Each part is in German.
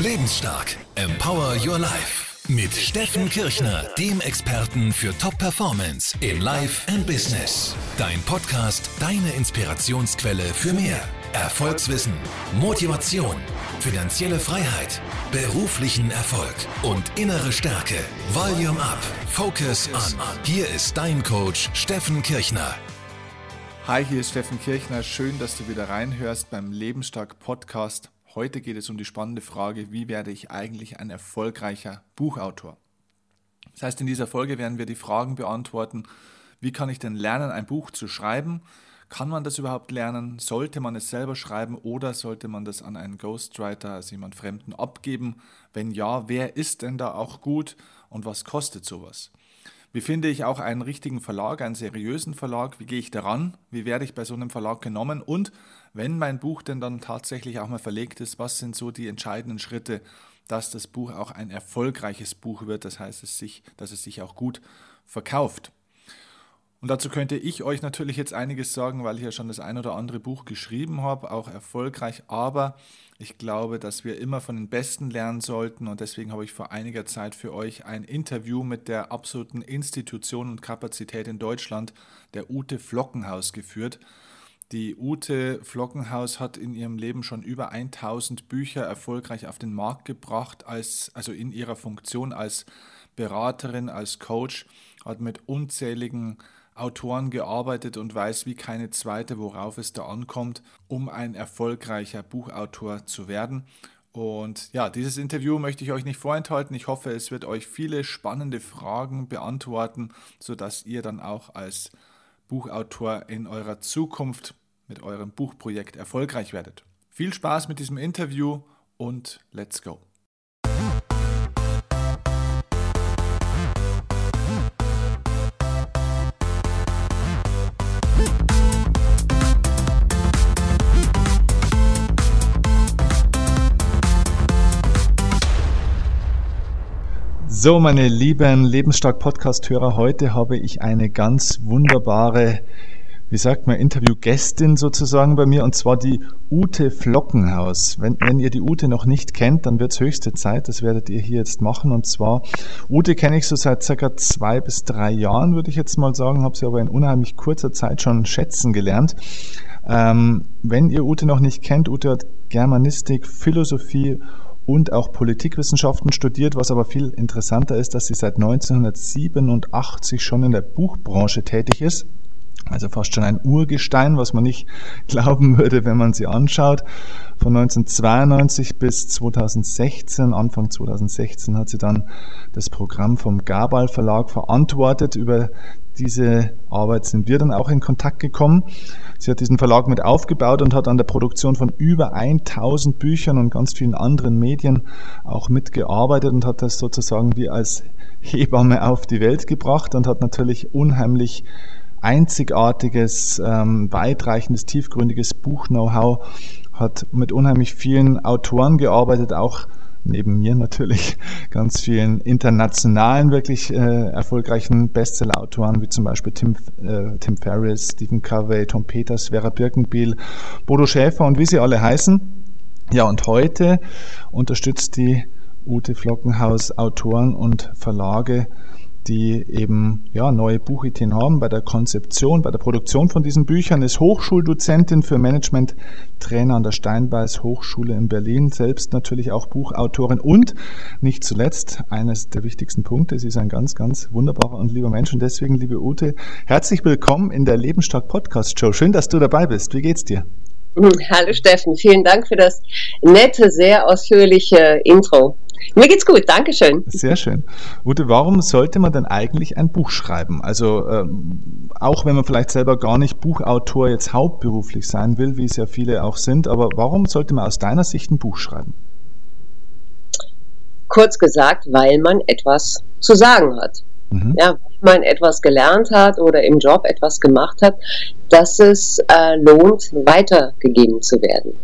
Lebensstark. Empower Your Life. Mit Steffen Kirchner, dem Experten für Top-Performance in Life and Business. Dein Podcast, deine Inspirationsquelle für mehr. Erfolgswissen, Motivation, finanzielle Freiheit, beruflichen Erfolg und innere Stärke. Volume Up, Focus On. Hier ist dein Coach Steffen Kirchner. Hi, hier ist Steffen Kirchner. Schön, dass du wieder reinhörst beim Lebensstark Podcast. Heute geht es um die spannende Frage, wie werde ich eigentlich ein erfolgreicher Buchautor? Das heißt, in dieser Folge werden wir die Fragen beantworten, wie kann ich denn lernen, ein Buch zu schreiben? Kann man das überhaupt lernen? Sollte man es selber schreiben oder sollte man das an einen Ghostwriter, also jemand Fremden, abgeben? Wenn ja, wer ist denn da auch gut und was kostet sowas? Wie finde ich auch einen richtigen Verlag, einen seriösen Verlag? Wie gehe ich daran? Wie werde ich bei so einem Verlag genommen? Und wenn mein Buch denn dann tatsächlich auch mal verlegt ist, was sind so die entscheidenden Schritte, dass das Buch auch ein erfolgreiches Buch wird? Das heißt, es sich, dass es sich auch gut verkauft. Und dazu könnte ich euch natürlich jetzt einiges sagen, weil ich ja schon das ein oder andere Buch geschrieben habe, auch erfolgreich. Aber ich glaube, dass wir immer von den Besten lernen sollten. Und deswegen habe ich vor einiger Zeit für euch ein Interview mit der absoluten Institution und Kapazität in Deutschland, der Ute Flockenhaus, geführt. Die Ute Flockenhaus hat in ihrem Leben schon über 1000 Bücher erfolgreich auf den Markt gebracht, als, also in ihrer Funktion als Beraterin, als Coach, hat mit unzähligen Autoren gearbeitet und weiß wie keine zweite, worauf es da ankommt, um ein erfolgreicher Buchautor zu werden. Und ja, dieses Interview möchte ich euch nicht vorenthalten. Ich hoffe, es wird euch viele spannende Fragen beantworten, sodass ihr dann auch als Buchautor in eurer Zukunft mit eurem Buchprojekt erfolgreich werdet. Viel Spaß mit diesem Interview und let's go. So, meine lieben Lebensstark Podcast-Hörer, heute habe ich eine ganz wunderbare, wie sagt man, Interviewgästin sozusagen bei mir, und zwar die Ute Flockenhaus. Wenn, wenn ihr die Ute noch nicht kennt, dann wird es höchste Zeit, das werdet ihr hier jetzt machen. Und zwar, Ute kenne ich so seit circa zwei bis drei Jahren, würde ich jetzt mal sagen, habe sie aber in unheimlich kurzer Zeit schon schätzen gelernt. Ähm, wenn ihr Ute noch nicht kennt, Ute hat Germanistik, Philosophie und auch Politikwissenschaften studiert, was aber viel interessanter ist, dass sie seit 1987 schon in der Buchbranche tätig ist. Also fast schon ein Urgestein, was man nicht glauben würde, wenn man sie anschaut. Von 1992 bis 2016, Anfang 2016, hat sie dann das Programm vom Gabal Verlag verantwortet. Über diese Arbeit sind wir dann auch in Kontakt gekommen. Sie hat diesen Verlag mit aufgebaut und hat an der Produktion von über 1000 Büchern und ganz vielen anderen Medien auch mitgearbeitet und hat das sozusagen wie als Hebamme auf die Welt gebracht und hat natürlich unheimlich einzigartiges, ähm, weitreichendes, tiefgründiges Buch-Know-how, hat mit unheimlich vielen Autoren gearbeitet, auch neben mir natürlich ganz vielen internationalen, wirklich äh, erfolgreichen Bestseller-Autoren, wie zum Beispiel Tim, äh, Tim Ferriss, Stephen Covey, Tom Peters, Vera Birkenbiel, Bodo Schäfer und wie sie alle heißen. Ja, und heute unterstützt die Ute Flockenhaus Autoren und Verlage die eben ja, neue Buchideen haben bei der Konzeption, bei der Produktion von diesen Büchern, ist Hochschuldozentin für Management, Trainer an der Steinbeis Hochschule in Berlin, selbst natürlich auch Buchautorin und nicht zuletzt eines der wichtigsten Punkte, sie ist ein ganz, ganz wunderbarer und lieber Mensch und deswegen, liebe Ute, herzlich willkommen in der Lebensstark Podcast Show. Schön, dass du dabei bist. Wie geht's dir? Hallo Steffen, vielen Dank für das nette, sehr ausführliche Intro. Mir geht's gut, Dankeschön. Sehr schön. Ute, warum sollte man denn eigentlich ein Buch schreiben? Also ähm, auch wenn man vielleicht selber gar nicht Buchautor jetzt hauptberuflich sein will, wie es ja viele auch sind, aber warum sollte man aus deiner Sicht ein Buch schreiben? Kurz gesagt, weil man etwas zu sagen hat. Mhm. Ja, weil man etwas gelernt hat oder im Job etwas gemacht hat, dass es äh, lohnt, weitergegeben zu werden.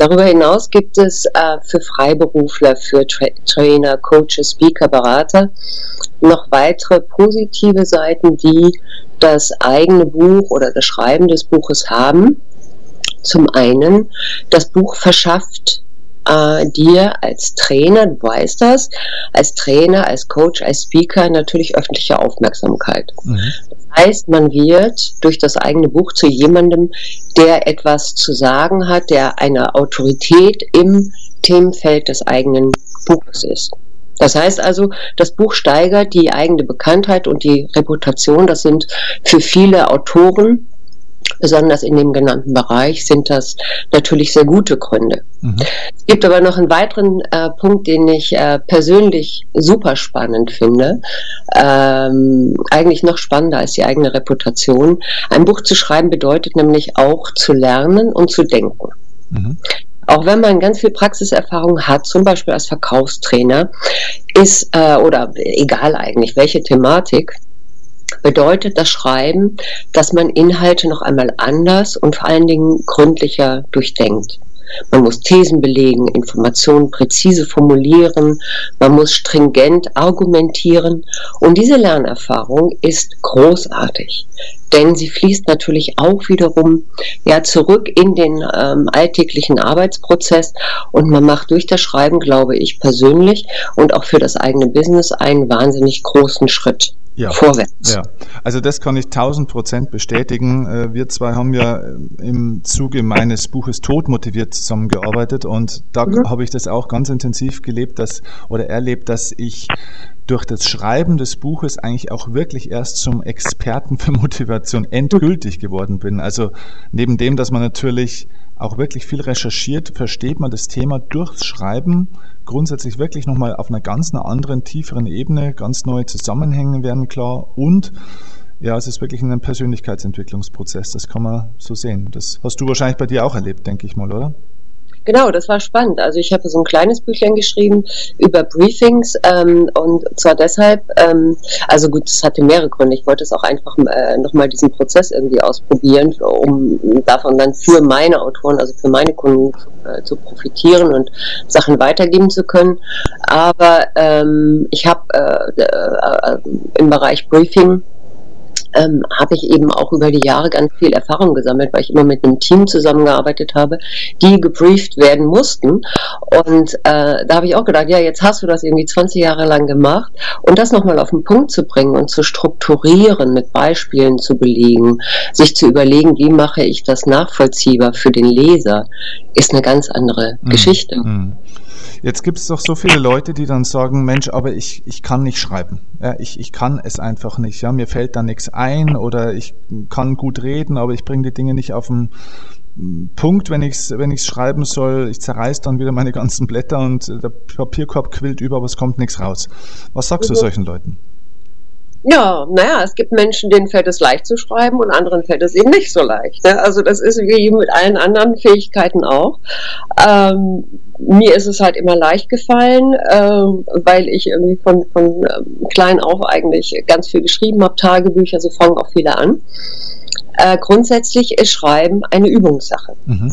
Darüber hinaus gibt es äh, für Freiberufler, für Tra Trainer, Coaches, Speaker, Berater noch weitere positive Seiten, die das eigene Buch oder das Schreiben des Buches haben. Zum einen, das Buch verschafft äh, dir als Trainer, du weißt das, als Trainer, als Coach, als Speaker natürlich öffentliche Aufmerksamkeit. Mhm. Heißt, man wird durch das eigene Buch zu jemandem, der etwas zu sagen hat, der eine Autorität im Themenfeld des eigenen Buches ist. Das heißt also, das Buch steigert die eigene Bekanntheit und die Reputation. Das sind für viele Autoren besonders in dem genannten Bereich sind das natürlich sehr gute Gründe. Mhm. Es gibt aber noch einen weiteren äh, Punkt, den ich äh, persönlich super spannend finde, ähm, eigentlich noch spannender als die eigene Reputation. Ein Buch zu schreiben bedeutet nämlich auch zu lernen und zu denken. Mhm auch wenn man ganz viel Praxiserfahrung hat, zum Beispiel als Verkaufstrainer, ist, äh, oder egal eigentlich welche Thematik, bedeutet das Schreiben, dass man Inhalte noch einmal anders und vor allen Dingen gründlicher durchdenkt. Man muss Thesen belegen, Informationen präzise formulieren, man muss stringent argumentieren. Und diese Lernerfahrung ist großartig, denn sie fließt natürlich auch wiederum ja zurück in den ähm, alltäglichen Arbeitsprozess und man macht durch das Schreiben, glaube ich persönlich und auch für das eigene Business einen wahnsinnig großen Schritt ja. vorwärts. Ja, also das kann ich tausend Prozent bestätigen. Äh, wir zwei haben ja im Zuge meines Buches Tod motiviert zusammengearbeitet und da mhm. habe ich das auch ganz intensiv gelebt, dass oder erlebt, dass ich durch das Schreiben des Buches eigentlich auch wirklich erst zum Experten für Motivation endgültig geworden bin. Also neben dem, dass man natürlich auch wirklich viel recherchiert, versteht man das Thema durchs Schreiben grundsätzlich wirklich nochmal auf einer ganz einer anderen, tieferen Ebene, ganz neue Zusammenhänge werden klar und ja, es ist wirklich ein Persönlichkeitsentwicklungsprozess, das kann man so sehen. Das hast du wahrscheinlich bei dir auch erlebt, denke ich mal, oder? Genau, das war spannend. Also ich habe so ein kleines Büchlein geschrieben über Briefings ähm, und zwar deshalb, ähm, also gut, es hatte mehrere Gründe. Ich wollte es auch einfach äh, nochmal diesen Prozess irgendwie ausprobieren, um davon dann für meine Autoren, also für meine Kunden äh, zu profitieren und Sachen weitergeben zu können. Aber ähm, ich habe äh, äh, im Bereich Briefing ähm, habe ich eben auch über die Jahre ganz viel Erfahrung gesammelt, weil ich immer mit einem Team zusammengearbeitet habe, die gebrieft werden mussten. Und äh, da habe ich auch gedacht, ja, jetzt hast du das irgendwie 20 Jahre lang gemacht und das nochmal auf den Punkt zu bringen und zu strukturieren, mit Beispielen zu belegen, sich zu überlegen, wie mache ich das nachvollziehbar für den Leser, ist eine ganz andere mhm. Geschichte. Mhm. Jetzt gibt es doch so viele Leute, die dann sagen, Mensch, aber ich, ich kann nicht schreiben. Ja, ich, ich kann es einfach nicht. Ja, mir fällt da nichts ein oder ich kann gut reden, aber ich bringe die Dinge nicht auf den Punkt, wenn ich es wenn ich's schreiben soll. Ich zerreiß dann wieder meine ganzen Blätter und der Papierkorb quillt über, aber es kommt nichts raus. Was sagst mhm. du solchen Leuten? Ja, naja, es gibt Menschen, denen fällt es leicht zu schreiben und anderen fällt es eben nicht so leicht. Ne? Also das ist wie mit allen anderen Fähigkeiten auch. Ähm, mir ist es halt immer leicht gefallen, ähm, weil ich irgendwie von, von ähm, klein auf eigentlich ganz viel geschrieben habe, Tagebücher, so fangen auch viele an. Äh, grundsätzlich ist Schreiben eine Übungssache. Mhm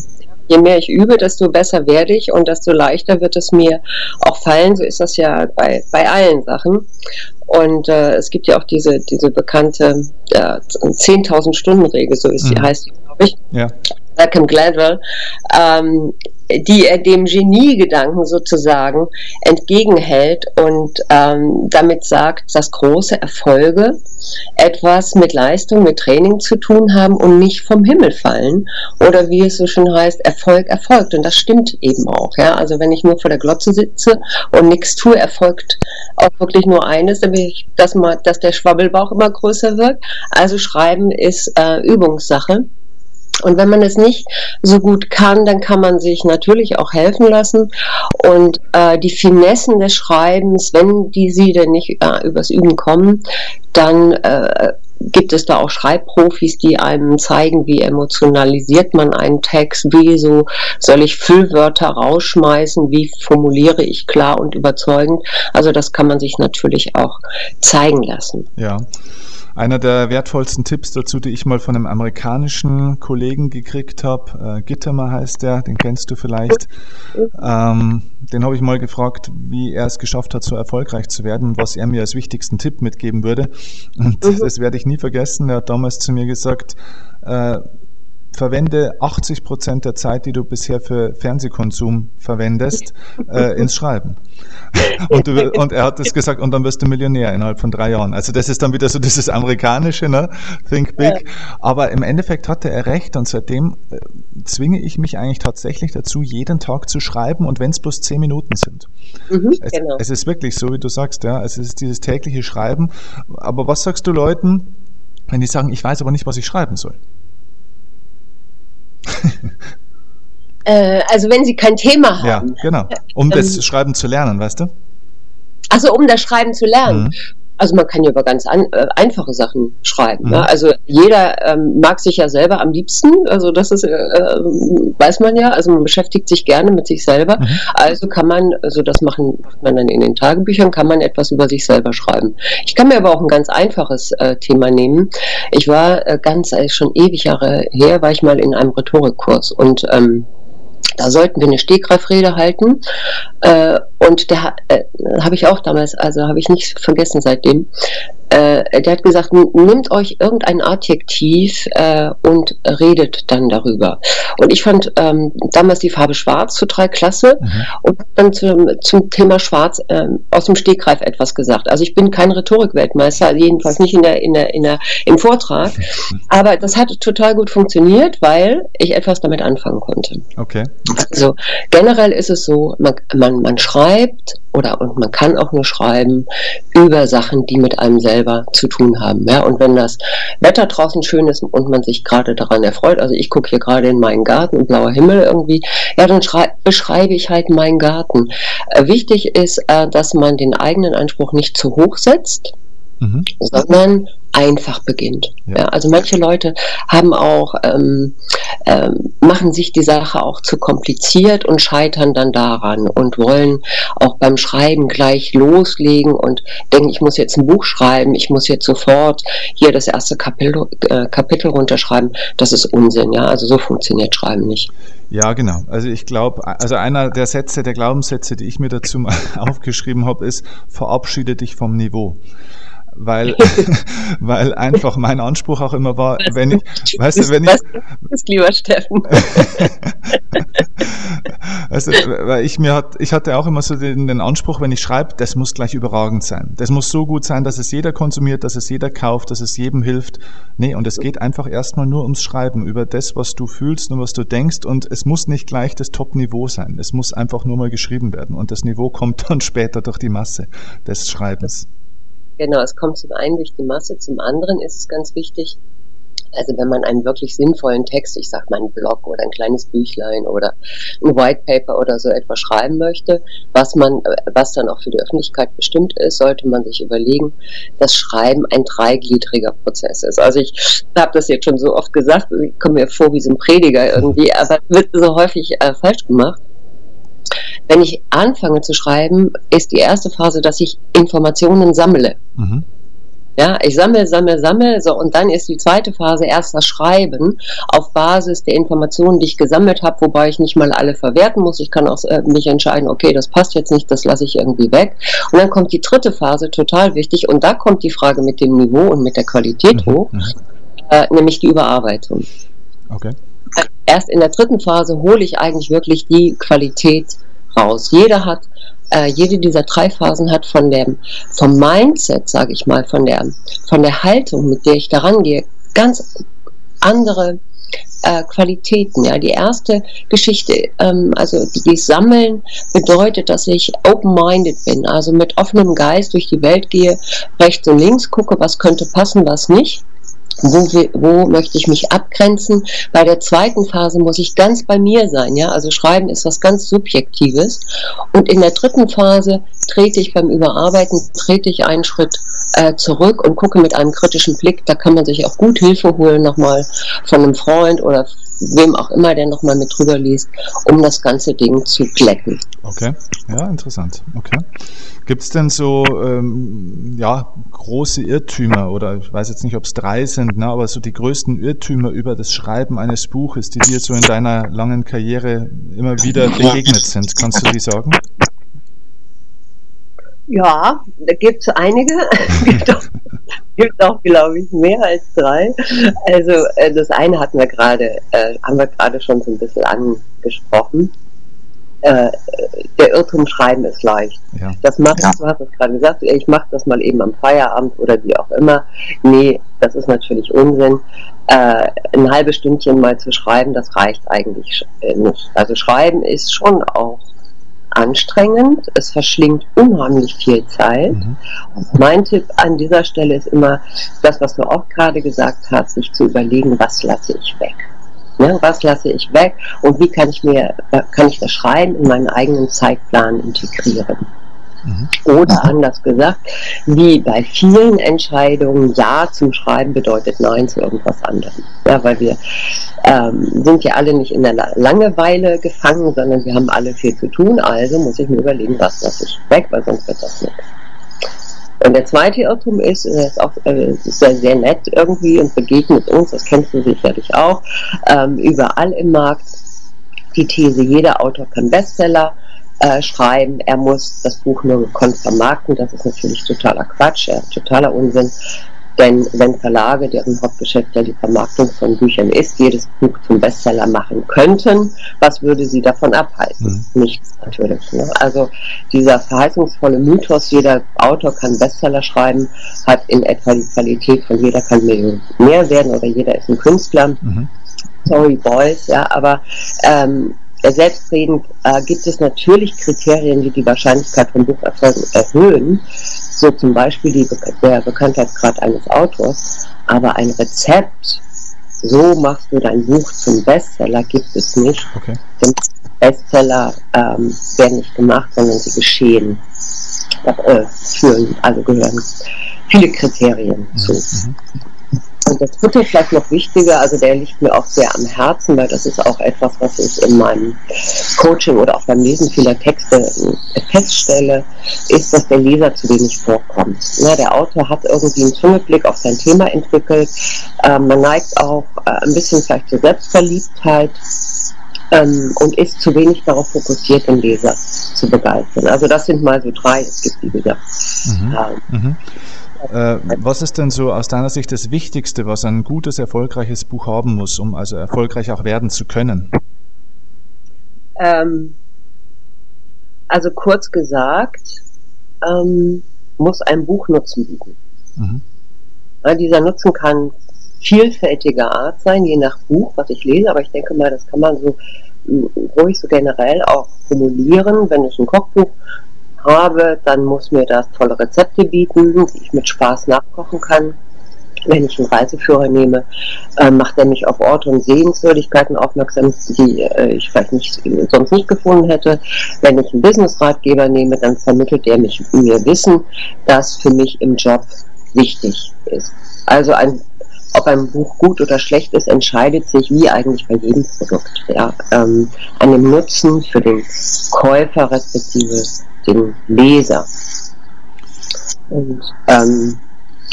je mehr ich übe, desto besser werde ich und desto leichter wird es mir auch fallen. So ist das ja bei, bei allen Sachen. Und äh, es gibt ja auch diese, diese bekannte äh, 10.000 Stunden Regel, so ist die, mhm. heißt die, glaube ich. Ja. Malcolm Gladwell, ähm, die er dem Geniegedanken sozusagen entgegenhält und ähm, damit sagt, dass große Erfolge etwas mit Leistung, mit Training zu tun haben und nicht vom Himmel fallen. Oder wie es so schön heißt, Erfolg erfolgt. Und das stimmt eben auch. Ja? Also wenn ich nur vor der Glotze sitze und nichts tue, erfolgt auch wirklich nur eines, nämlich dass, man, dass der Schwabbelbauch immer größer wird. Also Schreiben ist äh, Übungssache. Und wenn man es nicht so gut kann, dann kann man sich natürlich auch helfen lassen. Und äh, die Finessen des Schreibens, wenn die sie denn nicht äh, übers Üben kommen, dann äh, gibt es da auch Schreibprofis, die einem zeigen, wie emotionalisiert man einen Text, wie so soll ich Füllwörter rausschmeißen, wie formuliere ich klar und überzeugend. Also das kann man sich natürlich auch zeigen lassen. Ja. Einer der wertvollsten Tipps dazu, die ich mal von einem amerikanischen Kollegen gekriegt habe, äh, Gittemer heißt der, den kennst du vielleicht. Ähm, den habe ich mal gefragt, wie er es geschafft hat, so erfolgreich zu werden und was er mir als wichtigsten Tipp mitgeben würde. Und mhm. das werde ich nie vergessen. Er hat damals zu mir gesagt, äh, verwende 80 Prozent der Zeit, die du bisher für Fernsehkonsum verwendest, äh, ins Schreiben. Und, du, und er hat das gesagt, und dann wirst du Millionär innerhalb von drei Jahren. Also das ist dann wieder so dieses amerikanische, ne? Think big. Aber im Endeffekt hatte er recht und seitdem äh, zwinge ich mich eigentlich tatsächlich dazu, jeden Tag zu schreiben und wenn es bloß zehn Minuten sind. Mhm, es, genau. es ist wirklich so, wie du sagst, ja. Es ist dieses tägliche Schreiben. Aber was sagst du Leuten, wenn die sagen, ich weiß aber nicht, was ich schreiben soll? Äh, also wenn sie kein Thema haben. Ja, genau. Um das ähm, Schreiben zu lernen, weißt du? Also um das Schreiben zu lernen. Mhm. Also man kann ja über ganz an, äh, einfache Sachen schreiben. Mhm. Ne? Also jeder ähm, mag sich ja selber am liebsten. Also das ist, äh, weiß man ja. Also man beschäftigt sich gerne mit sich selber. Mhm. Also kann man, also das machen man dann in den Tagebüchern, kann man etwas über sich selber schreiben. Ich kann mir aber auch ein ganz einfaches äh, Thema nehmen. Ich war äh, ganz, äh, schon ewig Jahre her, war ich mal in einem Rhetorikkurs und ähm, da sollten wir eine Stegreifrede halten. Äh, und da äh, habe ich auch damals, also habe ich nicht vergessen seitdem, äh, der hat gesagt, nimmt euch irgendein Adjektiv äh, und redet dann darüber. Und ich fand ähm, damals die Farbe Schwarz total klasse mhm. und dann zum, zum Thema Schwarz ähm, aus dem Stegreif etwas gesagt. Also ich bin kein Rhetorikweltmeister, jedenfalls nicht in der, in der, in der, im Vortrag, aber das hat total gut funktioniert, weil ich etwas damit anfangen konnte. Okay. Also generell ist es so, man, man, man schreibt oder und man kann auch nur schreiben über Sachen, die mit einem selber zu tun haben. Ja, und wenn das Wetter draußen schön ist und man sich gerade daran erfreut, also ich gucke hier gerade in meinen Garten und blauer Himmel irgendwie, ja, dann beschreibe ich halt meinen Garten. Äh, wichtig ist, äh, dass man den eigenen Anspruch nicht zu hoch setzt, mhm. sondern einfach beginnt. Ja. ja. also manche Leute haben auch, ähm, ähm, machen sich die Sache auch zu kompliziert und scheitern dann daran und wollen auch beim Schreiben gleich loslegen und denken, ich muss jetzt ein Buch schreiben, ich muss jetzt sofort hier das erste Kapitel, äh, Kapitel runterschreiben. Das ist Unsinn, ja. Also so funktioniert Schreiben nicht. Ja, genau. Also ich glaube, also einer der Sätze, der Glaubenssätze, die ich mir dazu mal aufgeschrieben habe, ist, verabschiede dich vom Niveau weil, weil einfach mein Anspruch auch immer war, wenn ich, weißt du, wenn ich, das lieber Steffen. weißt du, weil ich mir hat, ich hatte auch immer so den, den Anspruch, wenn ich schreibe, das muss gleich überragend sein. Das muss so gut sein, dass es jeder konsumiert, dass es jeder kauft, dass es jedem hilft. Nee, und es geht einfach erstmal nur ums Schreiben, über das, was du fühlst und was du denkst und es muss nicht gleich das Top-Niveau sein. Es muss einfach nur mal geschrieben werden und das Niveau kommt dann später durch die Masse des Schreibens. Genau, es kommt zum einen durch die Masse, zum anderen ist es ganz wichtig, also wenn man einen wirklich sinnvollen Text, ich sag mal einen Blog oder ein kleines Büchlein oder ein White Paper oder so etwas schreiben möchte, was man, was dann auch für die Öffentlichkeit bestimmt ist, sollte man sich überlegen, dass Schreiben ein dreigliedriger Prozess ist. Also ich habe das jetzt schon so oft gesagt, ich komme mir vor wie so ein Prediger irgendwie, aber wird so häufig äh, falsch gemacht. Wenn ich anfange zu schreiben, ist die erste Phase, dass ich Informationen sammle. Mhm. Ja, ich sammle, sammle, sammle, so und dann ist die zweite Phase erst das Schreiben auf Basis der Informationen, die ich gesammelt habe, wobei ich nicht mal alle verwerten muss. Ich kann auch äh, mich entscheiden, okay, das passt jetzt nicht, das lasse ich irgendwie weg. Und dann kommt die dritte Phase, total wichtig, und da kommt die Frage mit dem Niveau und mit der Qualität mhm. hoch, mhm. äh, nämlich die Überarbeitung. Okay. Erst in der dritten Phase hole ich eigentlich wirklich die Qualität raus. Jeder hat, äh, jede dieser drei Phasen hat von dem, vom Mindset, sage ich mal, von der, von der Haltung, mit der ich daran gehe, ganz andere äh, Qualitäten. Ja, die erste Geschichte, ähm, also die, die Sammeln, bedeutet, dass ich open-minded bin, also mit offenem Geist durch die Welt gehe, rechts und links gucke, was könnte passen, was nicht wo, wo möchte ich mich abgrenzen. Bei der zweiten Phase muss ich ganz bei mir sein. Ja? Also Schreiben ist was ganz Subjektives. Und in der dritten Phase trete ich beim Überarbeiten, trete ich einen Schritt äh, zurück und gucke mit einem kritischen Blick. Da kann man sich auch gut Hilfe holen, nochmal von einem Freund oder wem auch immer, der nochmal mit drüber liest, um das ganze Ding zu glätten. Okay, ja, interessant. Okay. Gibt es denn so ähm, ja, große Irrtümer oder ich weiß jetzt nicht, ob es drei sind, ne, aber so die größten Irrtümer über das Schreiben eines Buches, die dir so in deiner langen Karriere immer wieder begegnet sind? Kannst du die sagen? Ja, da gibt es einige. gibt auch, glaube ich, mehr als drei. Also äh, das eine hatten wir gerade, äh, haben wir gerade schon so ein bisschen angesprochen. Äh, der Irrtum schreiben ist leicht. Ja. Das macht, ja. du hast es gerade gesagt, ich mache das mal eben am Feierabend oder wie auch immer. Nee, das ist natürlich Unsinn. Äh, ein halbes Stündchen mal zu schreiben, das reicht eigentlich äh, nicht. Also schreiben ist schon auch anstrengend, es verschlingt unheimlich viel Zeit. Mhm. Mein Tipp an dieser Stelle ist immer, das, was du auch gerade gesagt hast, sich zu überlegen, was lasse ich weg. Ne, was lasse ich weg und wie kann ich mir, kann ich das Schreiben in meinen eigenen Zeitplan integrieren? Mhm. Oder anders gesagt, wie bei vielen Entscheidungen Ja zum Schreiben bedeutet Nein zu irgendwas anderem. Ja, weil wir ähm, sind ja alle nicht in der Langeweile gefangen, sondern wir haben alle viel zu tun. Also muss ich mir überlegen, was lasse ich weg, weil sonst wird das nichts. Und der zweite Irrtum ist, ist auch äh, sehr, sehr nett irgendwie und begegnet uns, das kennst du sicherlich auch, ähm, überall im Markt die These, jeder Autor kann Bestseller äh, schreiben, er muss das Buch nur gekonnt vermarkten. Das ist natürlich totaler Quatsch, ja, totaler Unsinn. Denn wenn Verlage, deren Hauptgeschäft ja die Vermarktung von Büchern ist, jedes Buch zum Bestseller machen könnten, was würde sie davon abhalten? Mhm. Nichts natürlich. Ne? Also dieser verheißungsvolle Mythos, jeder Autor kann Bestseller schreiben, hat in etwa die Qualität von jeder kann Millionär werden oder jeder ist ein Künstler. Mhm. Sorry Boys, ja, aber ähm, selbstredend äh, gibt es natürlich Kriterien, die die Wahrscheinlichkeit von Bucherfolgen erhöhen, so zum Beispiel die, der Bekanntheitsgrad eines Autors, aber ein Rezept, so machst du dein Buch zum Bestseller, gibt es nicht. Okay. Denn Bestseller ähm, werden nicht gemacht, sondern sie geschehen. Äh, führen, also gehören viele Kriterien mhm. zu. Mhm. Und das dritte vielleicht noch wichtiger, also der liegt mir auch sehr am Herzen, weil das ist auch etwas, was ich in meinem Coaching oder auch beim Lesen vieler Texte äh, feststelle, ist, dass der Leser zu wenig vorkommt. Ja, der Autor hat irgendwie einen Zungeblick auf sein Thema entwickelt. Ähm, man neigt auch äh, ein bisschen vielleicht zur Selbstverliebtheit. Ähm, und ist zu wenig darauf fokussiert, den Leser zu begeistern. Also das sind mal so drei, es gibt die wieder. Mhm. Ähm, mhm. Äh, was ist denn so aus deiner Sicht das Wichtigste, was ein gutes, erfolgreiches Buch haben muss, um also erfolgreich auch werden zu können? Ähm, also kurz gesagt, ähm, muss ein Buch Nutzen bieten. Mhm. Ja, dieser Nutzen kann vielfältiger Art sein, je nach Buch, was ich lese, aber ich denke mal, das kann man so ruhig so generell auch formulieren, wenn ich ein Kochbuch habe, dann muss mir das tolle Rezepte bieten, die ich mit Spaß nachkochen kann. Wenn ich einen Reiseführer nehme, äh, macht er mich auf Orte und Sehenswürdigkeiten aufmerksam, die äh, ich vielleicht nicht, sonst nicht gefunden hätte. Wenn ich einen Business-Ratgeber nehme, dann vermittelt er mich, mir Wissen, das für mich im Job wichtig ist. Also ein, ob ein Buch gut oder schlecht ist, entscheidet sich wie eigentlich bei jedem Produkt. Ja, ähm, an dem Nutzen für den Käufer respektive den Leser. Und ähm,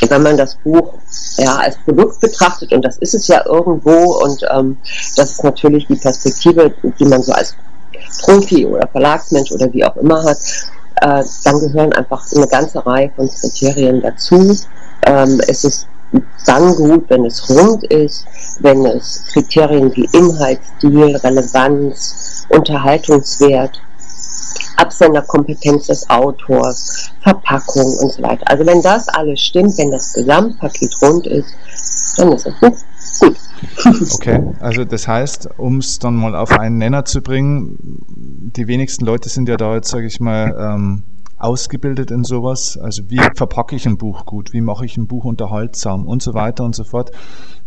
wenn man das Buch ja als Produkt betrachtet, und das ist es ja irgendwo, und ähm, das ist natürlich die Perspektive, die man so als Profi oder Verlagsmensch oder wie auch immer hat, äh, dann gehören einfach eine ganze Reihe von Kriterien dazu. Ähm, es ist dann gut, wenn es rund ist, wenn es Kriterien wie Inhalt, Stil, Relevanz, Unterhaltungswert Absenderkompetenz des Autors, Verpackung und so weiter. Also wenn das alles stimmt, wenn das Gesamtpaket rund ist, dann ist es gut. Okay, also das heißt, um es dann mal auf einen Nenner zu bringen, die wenigsten Leute sind ja da jetzt, sage ich mal, ähm, ausgebildet in sowas. Also wie verpacke ich ein Buch gut, wie mache ich ein Buch unterhaltsam und so weiter und so fort.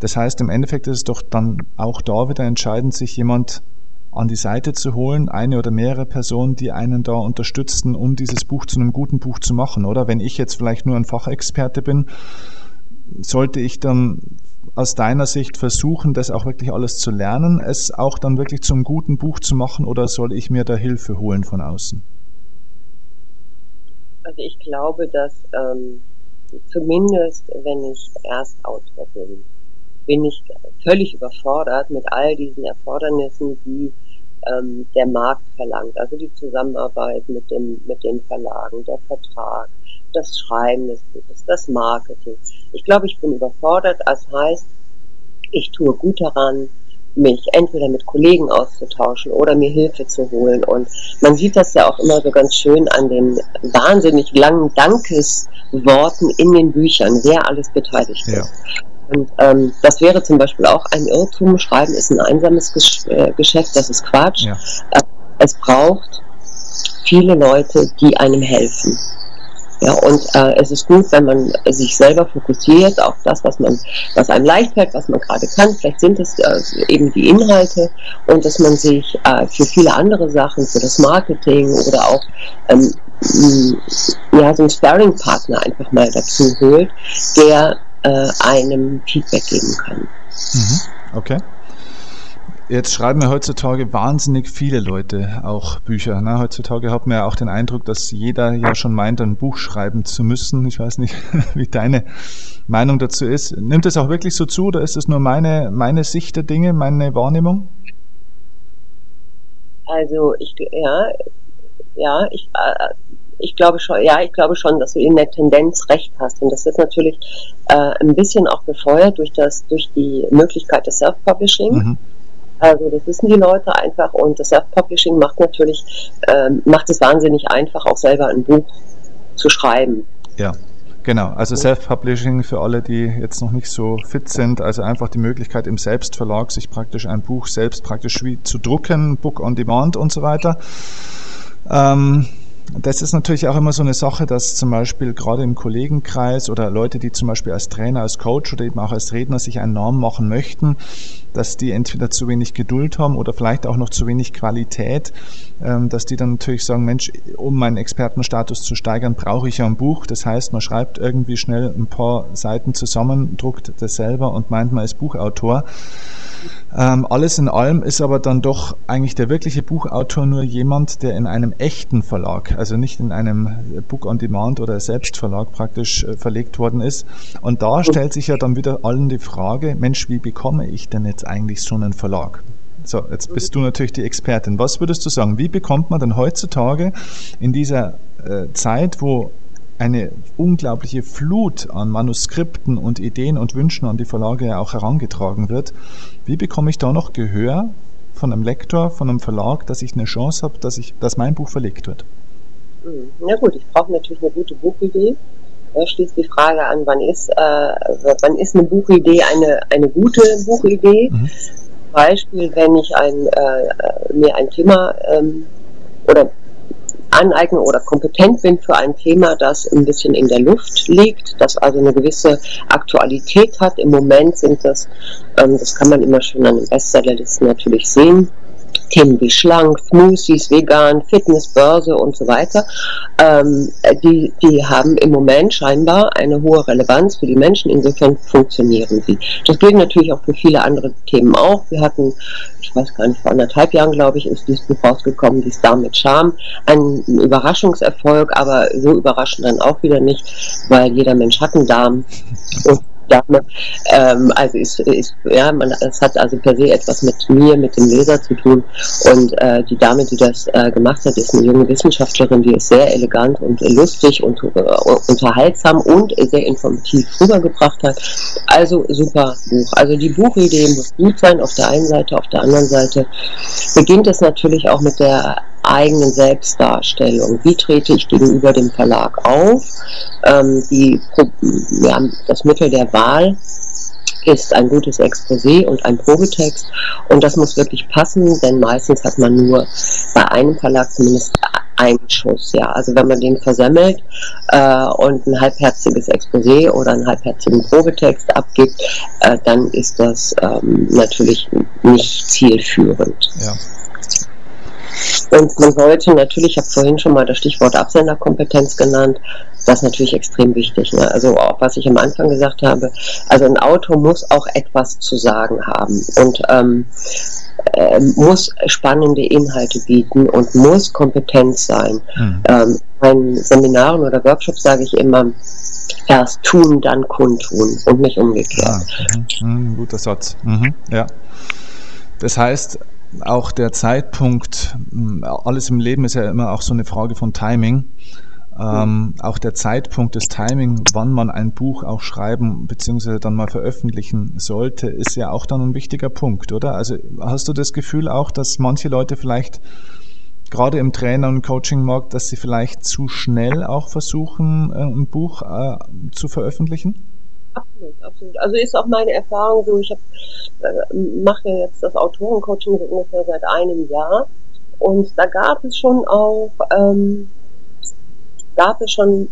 Das heißt, im Endeffekt ist es doch dann auch da wieder entscheidend, sich jemand an die Seite zu holen, eine oder mehrere Personen, die einen da unterstützen, um dieses Buch zu einem guten Buch zu machen, oder? Wenn ich jetzt vielleicht nur ein Fachexperte bin, sollte ich dann aus deiner Sicht versuchen, das auch wirklich alles zu lernen, es auch dann wirklich zum guten Buch zu machen, oder soll ich mir da Hilfe holen von außen? Also ich glaube, dass ähm, zumindest, wenn ich Erstautor bin, bin ich völlig überfordert mit all diesen Erfordernissen, die ähm, der Markt verlangt. Also die Zusammenarbeit mit, dem, mit den Verlagen, der Vertrag, das Schreiben des Buches, das Marketing. Ich glaube, ich bin überfordert. Das heißt, ich tue gut daran, mich entweder mit Kollegen auszutauschen oder mir Hilfe zu holen. Und man sieht das ja auch immer so ganz schön an den wahnsinnig langen Dankesworten in den Büchern, wer alles beteiligt ist. Und ähm, das wäre zum Beispiel auch ein Irrtum. Schreiben ist ein einsames äh, Geschäft, das ist Quatsch. Ja. Äh, es braucht viele Leute, die einem helfen. Ja, und äh, es ist gut, wenn man sich selber fokussiert auf das, was man, was einem leicht fällt, was man gerade kann. Vielleicht sind es äh, eben die Inhalte und dass man sich äh, für viele andere Sachen, für das Marketing oder auch ähm, ja, so einen Sparring-Partner einfach mal dazu holt, der äh, einem Feedback geben kann. Mhm. Okay. Jetzt schreiben ja heutzutage wahnsinnig viele Leute auch Bücher. Ne? Heutzutage hat man ja auch den Eindruck, dass jeder ja schon meint, ein Buch schreiben zu müssen. Ich weiß nicht, wie deine Meinung dazu ist. Nimmt es auch wirklich so zu oder ist es nur meine, meine Sicht der Dinge, meine Wahrnehmung? Also ich ja, ja, ich, äh, ich glaube schon, ja, ich glaube schon, dass du in der Tendenz recht hast. Und das ist natürlich äh, ein bisschen auch befeuert durch das, durch die Möglichkeit des Self-Publishing. Mhm also das wissen die Leute einfach und das Self-Publishing macht natürlich, ähm, macht es wahnsinnig einfach, auch selber ein Buch zu schreiben. Ja. Genau, also Self-Publishing für alle, die jetzt noch nicht so fit sind, also einfach die Möglichkeit im Selbstverlag sich praktisch ein Buch selbst praktisch wie zu drucken, Book on Demand und so weiter. Ähm, das ist natürlich auch immer so eine Sache, dass zum Beispiel gerade im Kollegenkreis oder Leute, die zum Beispiel als Trainer, als Coach oder eben auch als Redner sich einen Namen machen möchten, dass die entweder zu wenig Geduld haben oder vielleicht auch noch zu wenig Qualität, ähm, dass die dann natürlich sagen, Mensch, um meinen Expertenstatus zu steigern, brauche ich ja ein Buch. Das heißt, man schreibt irgendwie schnell ein paar Seiten zusammen, druckt das selber und meint, man ist Buchautor. Ähm, alles in allem ist aber dann doch eigentlich der wirkliche Buchautor nur jemand, der in einem echten Verlag, also nicht in einem Book on Demand oder Selbstverlag praktisch äh, verlegt worden ist. Und da stellt sich ja dann wieder allen die Frage, Mensch, wie bekomme ich denn jetzt eigentlich so einen Verlag? So, jetzt bist du natürlich die Expertin. Was würdest du sagen? Wie bekommt man denn heutzutage in dieser äh, Zeit, wo eine unglaubliche Flut an Manuskripten und Ideen und Wünschen an die Verlage ja auch herangetragen wird. Wie bekomme ich da noch Gehör von einem Lektor, von einem Verlag, dass ich eine Chance habe, dass, ich, dass mein Buch verlegt wird? Hm, na gut, ich brauche natürlich eine gute Buchidee. Da schließt die Frage an, wann ist, äh, wann ist eine Buchidee eine, eine gute Buchidee? Mhm. Beispiel, wenn ich ein, äh, mir ein Thema ähm, oder aneigne oder kompetent bin für ein Thema, das ein bisschen in der Luft liegt, das also eine gewisse Aktualität hat. Im Moment sind das, ähm, das kann man immer schon an den Bestsellerlisten natürlich sehen, Themen wie schlank, Smoothies, vegan, Fitness, Börse und so weiter, ähm, die, die haben im Moment scheinbar eine hohe Relevanz für die Menschen. Insofern funktionieren sie. Das gilt natürlich auch für viele andere Themen auch. Wir hatten, ich weiß gar nicht, vor anderthalb Jahren, glaube ich, ist dieses Buch rausgekommen, die Star mit Charme. Ein Überraschungserfolg, aber so überraschend dann auch wieder nicht, weil jeder Mensch hat einen Darm. Und Dame. Ähm, also ist, ist, ja, man, es hat also per se etwas mit mir, mit dem Leser zu tun. Und äh, die Dame, die das äh, gemacht hat, ist eine junge Wissenschaftlerin, die ist sehr elegant und lustig und äh, unterhaltsam und sehr informativ rübergebracht hat. Also super Buch. Also die Buchidee muss gut sein auf der einen Seite, auf der anderen Seite beginnt es natürlich auch mit der eigenen Selbstdarstellung. Wie trete ich gegenüber dem Verlag auf? Ähm, die, ja, das Mittel der Wahl ist ein gutes Exposé und ein Probetext und das muss wirklich passen, denn meistens hat man nur bei einem Verlag zumindest einen Schuss. Ja, also wenn man den versemmelt äh, und ein halbherziges Exposé oder einen halbherzigen Probetext abgibt, äh, dann ist das ähm, natürlich nicht zielführend. Ja. Und man sollte natürlich, ich habe vorhin schon mal das Stichwort Absenderkompetenz genannt, das ist natürlich extrem wichtig. Ne? Also auch was ich am Anfang gesagt habe, also ein Autor muss auch etwas zu sagen haben und ähm, äh, muss spannende Inhalte bieten und muss kompetent sein. Mhm. Ähm, in Seminaren oder Workshops sage ich immer, erst tun, dann kundtun und nicht umgekehrt. Ah, mhm. Mhm, guter Satz. Mhm. Ja. Das heißt, auch der Zeitpunkt, alles im Leben ist ja immer auch so eine Frage von Timing. Ähm, auch der Zeitpunkt, das Timing, wann man ein Buch auch schreiben bzw. dann mal veröffentlichen sollte, ist ja auch dann ein wichtiger Punkt, oder? Also hast du das Gefühl auch, dass manche Leute vielleicht gerade im Trainer- und Coaching-Markt, dass sie vielleicht zu schnell auch versuchen, äh, ein Buch äh, zu veröffentlichen? Absolut, absolut. Also ist auch meine Erfahrung so, ich äh, mache jetzt das Autorencoaching ungefähr seit einem Jahr und da gab es schon auch ähm, gab es schon,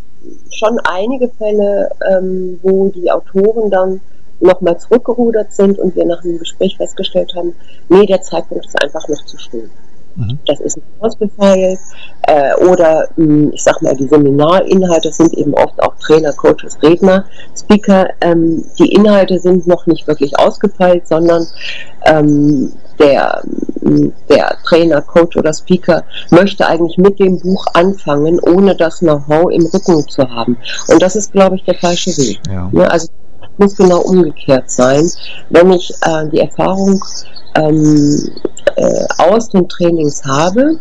schon einige Fälle, ähm, wo die Autoren dann nochmal zurückgerudert sind und wir nach einem Gespräch festgestellt haben, nee, der Zeitpunkt ist einfach noch zu früh. Mhm. Das ist nicht ausgefeilt. Äh, oder mh, hm, ich sag mal, die Seminarinhalte sind eben oft auch Trainer, Coaches, Redner, Speaker. Ähm, die Inhalte sind noch nicht wirklich ausgefeilt, sondern ähm, der, der Trainer, Coach oder Speaker möchte eigentlich mit dem Buch anfangen, ohne das Know-how im Rücken zu haben. Und das ist, glaube ich, der falsche Weg. Ja. Ja, also muss genau umgekehrt sein. Wenn ich äh, die Erfahrung ähm, äh, aus den Trainings habe,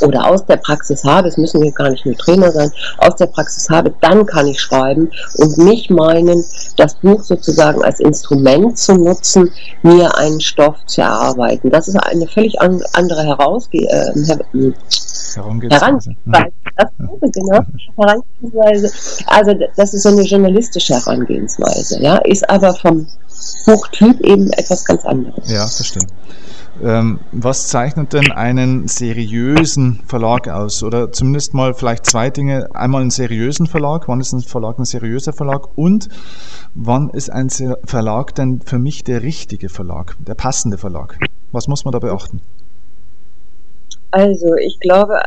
oder aus der Praxis habe, es müssen ja gar nicht nur Trainer sein, aus der Praxis habe, dann kann ich schreiben und nicht meinen, das Buch sozusagen als Instrument zu nutzen, mir einen Stoff zu erarbeiten. Das ist eine völlig an, andere Herausge äh, her Herangehensweise. Das genau, Herangehensweise. Also das ist so eine journalistische Herangehensweise, ja, ist aber vom Buchtyp eben etwas ganz anderes. Ja, verstehe. Ähm, was zeichnet denn einen seriösen Verlag aus? Oder zumindest mal vielleicht zwei Dinge. Einmal einen seriösen Verlag. Wann ist ein Verlag ein seriöser Verlag? Und wann ist ein Verlag denn für mich der richtige Verlag, der passende Verlag? Was muss man da beachten? Also, ich glaube,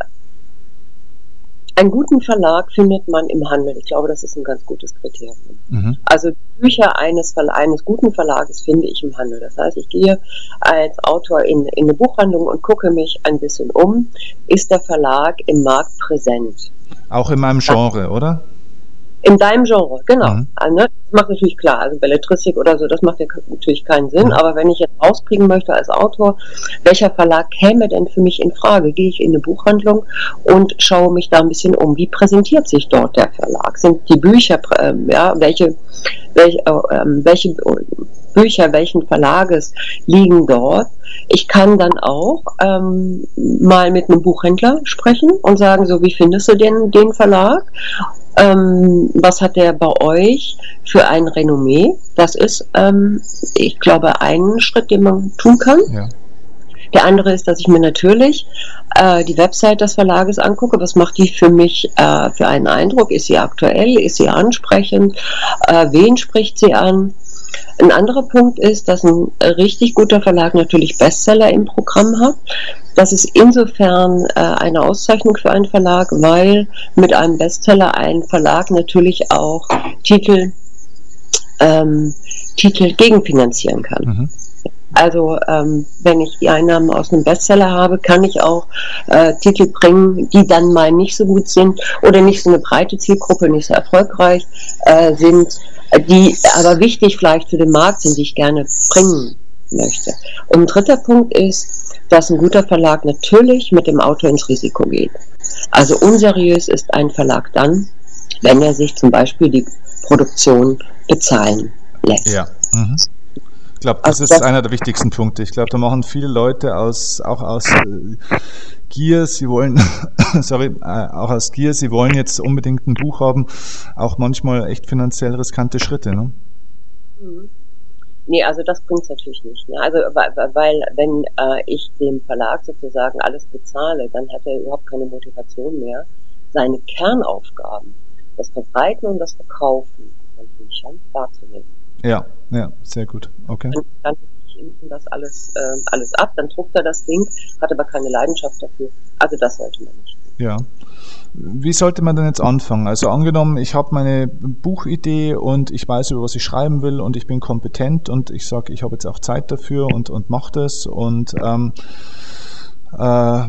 einen guten Verlag findet man im Handel. Ich glaube, das ist ein ganz gutes Kriterium. Mhm. Also Bücher eines, eines guten Verlages finde ich im Handel. Das heißt, ich gehe als Autor in, in eine Buchhandlung und gucke mich ein bisschen um. Ist der Verlag im Markt präsent? Auch in meinem Genre, oder? In deinem Genre, genau. Mhm. Also, das macht natürlich klar, also Belletristik oder so, das macht ja natürlich keinen Sinn, mhm. aber wenn ich jetzt rauskriegen möchte als Autor, welcher Verlag käme denn für mich in Frage, gehe ich in eine Buchhandlung und schaue mich da ein bisschen um. Wie präsentiert sich dort der Verlag? Sind die Bücher, äh, ja, welche, welche, äh, welche Bücher welchen Verlages liegen dort? Ich kann dann auch ähm, mal mit einem Buchhändler sprechen und sagen, so wie findest du denn den Verlag? Ähm, was hat der bei euch für ein Renommee? Das ist, ähm, ich glaube, ein Schritt, den man tun kann. Ja. Der andere ist, dass ich mir natürlich äh, die Website des Verlages angucke. Was macht die für mich äh, für einen Eindruck? Ist sie aktuell? Ist sie ansprechend? Äh, wen spricht sie an? Ein anderer Punkt ist, dass ein richtig guter Verlag natürlich Bestseller im Programm hat. Das ist insofern äh, eine Auszeichnung für einen Verlag, weil mit einem Bestseller ein Verlag natürlich auch Titel, ähm, Titel gegenfinanzieren kann. Mhm. Also ähm, wenn ich die Einnahmen aus einem Bestseller habe, kann ich auch äh, Titel bringen, die dann mal nicht so gut sind oder nicht so eine breite Zielgruppe, nicht so erfolgreich äh, sind, die aber wichtig vielleicht für den Markt sind, die ich gerne bringen möchte. Und ein dritter Punkt ist, dass ein guter Verlag natürlich mit dem Autor ins Risiko geht. Also unseriös ist ein Verlag dann, wenn er sich zum Beispiel die Produktion bezahlen lässt. Ja. Mhm. Ich glaube, das also ist das einer der wichtigsten Punkte. Ich glaube, da machen viele Leute aus, auch aus äh, Gier, sie wollen, sorry, äh, auch aus Gier, sie wollen jetzt unbedingt ein Buch haben, auch manchmal echt finanziell riskante Schritte, ne? Mhm. Nee, also das bringt es natürlich nicht. Ne? Also weil, weil wenn äh, ich dem Verlag sozusagen alles bezahle, dann hat er überhaupt keine Motivation mehr, seine Kernaufgaben, das Verbreiten und das Verkaufen von Büchern wahrzunehmen. Ja, ja, sehr gut. Okay. Dann, dann ihm das alles, äh, alles ab, dann druckt er das Ding, hat aber keine Leidenschaft dafür. Also das sollte man nicht. Ja. Wie sollte man denn jetzt anfangen? Also angenommen, ich habe meine Buchidee und ich weiß, über was ich schreiben will und ich bin kompetent und ich sage, ich habe jetzt auch Zeit dafür und, und mache das und ähm, äh,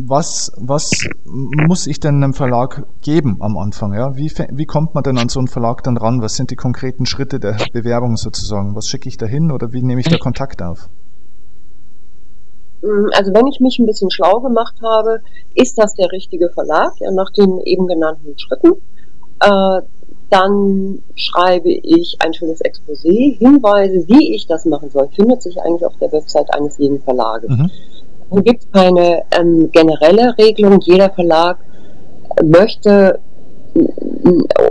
was, was muss ich denn einem Verlag geben am Anfang? Ja? Wie, wie kommt man denn an so einen Verlag dann ran? Was sind die konkreten Schritte der Bewerbung sozusagen? Was schicke ich da hin oder wie nehme ich da Kontakt auf? Mm, also wenn ich mich ein bisschen schlau gemacht habe, ist das der richtige Verlag, ja, nach den eben genannten Schritten. Äh, dann schreibe ich ein schönes Exposé. Hinweise, wie ich das machen soll, findet sich eigentlich auf der Website eines jeden Verlages. Mhm. Hier gibt es keine ähm, generelle Regelung. Jeder Verlag möchte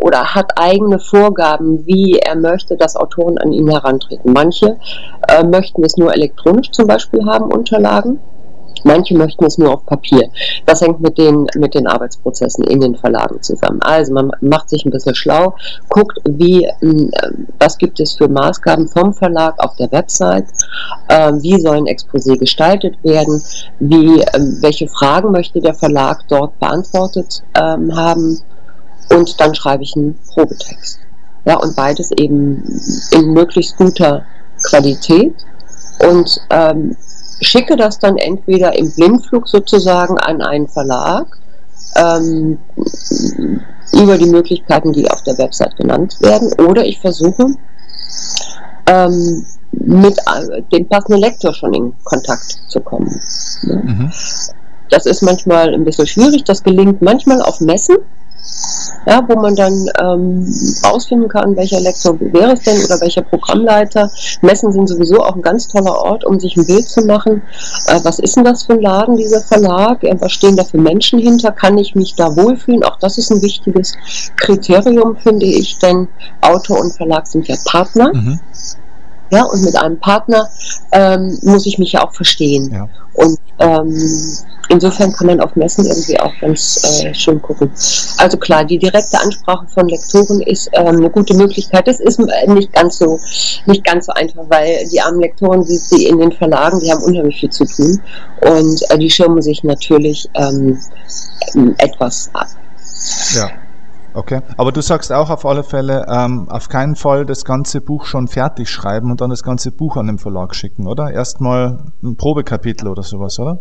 oder hat eigene Vorgaben, wie er möchte, dass Autoren an ihn herantreten. Manche äh, möchten es nur elektronisch zum Beispiel haben, Unterlagen. Manche möchten es nur auf Papier. Das hängt mit den, mit den Arbeitsprozessen in den Verlagen zusammen. Also man macht sich ein bisschen schlau, guckt, wie, äh, was gibt es für Maßgaben vom Verlag auf der Website, äh, wie soll ein Exposé gestaltet werden, wie, äh, welche Fragen möchte der Verlag dort beantwortet ähm, haben und dann schreibe ich einen Probetext. Ja, und beides eben in möglichst guter Qualität und ähm, schicke das dann entweder im Blindflug sozusagen an einen Verlag ähm, über die Möglichkeiten, die auf der Website genannt werden, oder ich versuche ähm, mit äh, dem passenden Lektor schon in Kontakt zu kommen. Ja. Mhm. Das ist manchmal ein bisschen schwierig, das gelingt manchmal auf Messen ja, wo man dann ähm, rausfinden kann, welcher Lektor wäre es denn oder welcher Programmleiter. Messen sind sowieso auch ein ganz toller Ort, um sich ein Bild zu machen. Äh, was ist denn das für ein Laden, dieser Verlag? Äh, was stehen da für Menschen hinter? Kann ich mich da wohlfühlen? Auch das ist ein wichtiges Kriterium, finde ich, denn Autor und Verlag sind ja Partner. Mhm. Ja, und mit einem Partner ähm, muss ich mich ja auch verstehen. Ja. Und ähm, insofern kann man auf Messen irgendwie auch ganz äh, schön gucken. Also klar, die direkte Ansprache von Lektoren ist ähm, eine gute Möglichkeit. Das ist äh, nicht ganz so nicht ganz so einfach, weil die armen Lektoren, die, die in den Verlagen, die haben unheimlich viel zu tun und äh, die schirmen sich natürlich ähm, etwas ab. Ja. Okay, aber du sagst auch auf alle Fälle, ähm, auf keinen Fall das ganze Buch schon fertig schreiben und dann das ganze Buch an den Verlag schicken, oder? Erstmal ein Probekapitel oder sowas, oder?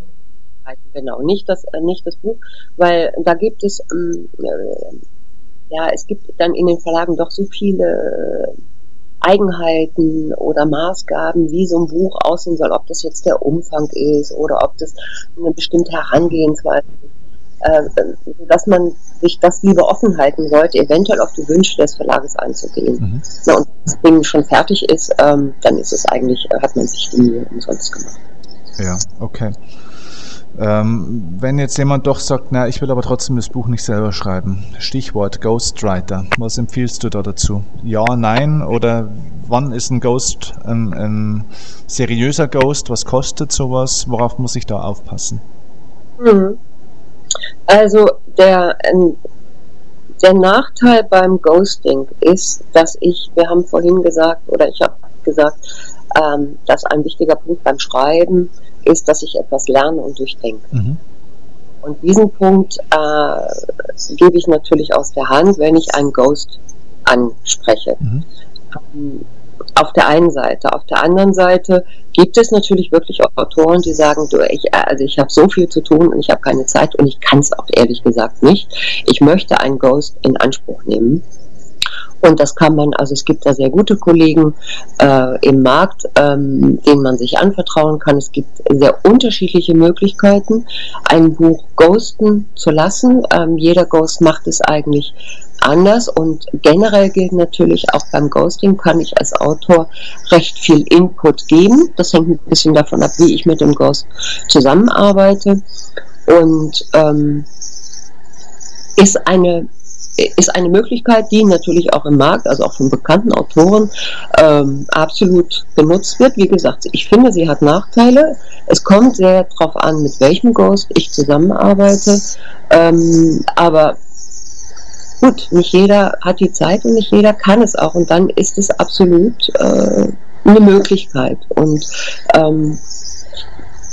Genau, nicht das, äh, nicht das Buch, weil da gibt es, ähm, äh, ja, es gibt dann in den Verlagen doch so viele Eigenheiten oder Maßgaben, wie so ein Buch aussehen soll, ob das jetzt der Umfang ist oder ob das eine bestimmte Herangehensweise ist äh, dass man sich das lieber offen halten sollte, eventuell auf die Wünsche des Verlages einzugehen. Mhm. Na, und wenn das Ding schon fertig ist, ähm, dann ist es eigentlich, äh, hat man sich die Mühe umsonst gemacht. Ja, okay. Ähm, wenn jetzt jemand doch sagt, na, ich will aber trotzdem das Buch nicht selber schreiben. Stichwort Ghostwriter. Was empfiehlst du da dazu? Ja, nein oder wann ist ein Ghost ein, ein seriöser Ghost? Was kostet sowas? Worauf muss ich da aufpassen? Mhm. Also der, ähm, der Nachteil beim Ghosting ist, dass ich, wir haben vorhin gesagt, oder ich habe gesagt, ähm, dass ein wichtiger Punkt beim Schreiben ist, dass ich etwas lerne und durchdenke. Mhm. Und diesen Punkt äh, gebe ich natürlich aus der Hand, wenn ich einen Ghost anspreche. Mhm. Auf der einen Seite. Auf der anderen Seite gibt es natürlich wirklich auch Autoren, die sagen, du, ich, also ich habe so viel zu tun und ich habe keine Zeit und ich kann es auch ehrlich gesagt nicht. Ich möchte einen Ghost in Anspruch nehmen. Und das kann man, also es gibt da sehr gute Kollegen äh, im Markt, ähm, denen man sich anvertrauen kann. Es gibt sehr unterschiedliche Möglichkeiten, ein Buch ghosten zu lassen. Ähm, jeder Ghost macht es eigentlich anders und generell gilt natürlich auch beim Ghosting kann ich als Autor recht viel Input geben. Das hängt ein bisschen davon ab, wie ich mit dem Ghost zusammenarbeite und ähm, ist eine ist eine Möglichkeit, die natürlich auch im Markt, also auch von bekannten Autoren, ähm, absolut benutzt wird. Wie gesagt, ich finde, sie hat Nachteile. Es kommt sehr darauf an, mit welchem Ghost ich zusammenarbeite. Ähm, aber gut, nicht jeder hat die Zeit und nicht jeder kann es auch. Und dann ist es absolut äh, eine Möglichkeit. Und ähm,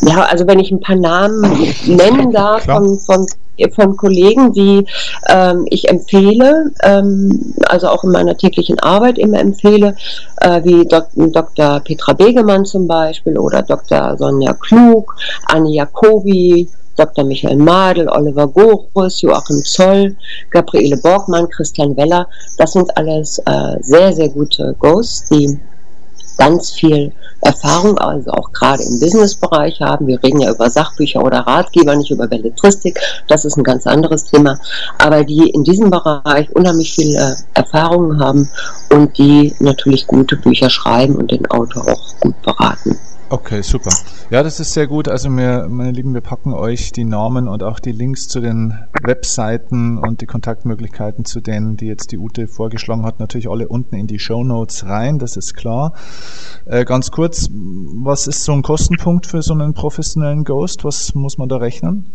ja, also wenn ich ein paar Namen nennen darf von, von, von Kollegen, die ähm, ich empfehle, ähm, also auch in meiner täglichen Arbeit immer empfehle, äh, wie Dok Dr. Petra Begemann zum Beispiel oder Dr. Sonja Klug, Anne Jacobi, Dr. Michael Madel, Oliver Gorus, Joachim Zoll, Gabriele Borgmann, Christian Weller. Das sind alles äh, sehr, sehr gute Ghosts, die ganz viel Erfahrung, also auch gerade im Businessbereich haben. Wir reden ja über Sachbücher oder Ratgeber, nicht über Belletristik. Das ist ein ganz anderes Thema. Aber die in diesem Bereich unheimlich viel äh, Erfahrung haben und die natürlich gute Bücher schreiben und den Autor auch gut beraten. Okay, super. Ja, das ist sehr gut. Also wir, meine Lieben, wir packen euch die Namen und auch die Links zu den Webseiten und die Kontaktmöglichkeiten zu denen, die jetzt die Ute vorgeschlagen hat, natürlich alle unten in die Show Notes rein, das ist klar. Äh, ganz kurz, was ist so ein Kostenpunkt für so einen professionellen Ghost? Was muss man da rechnen?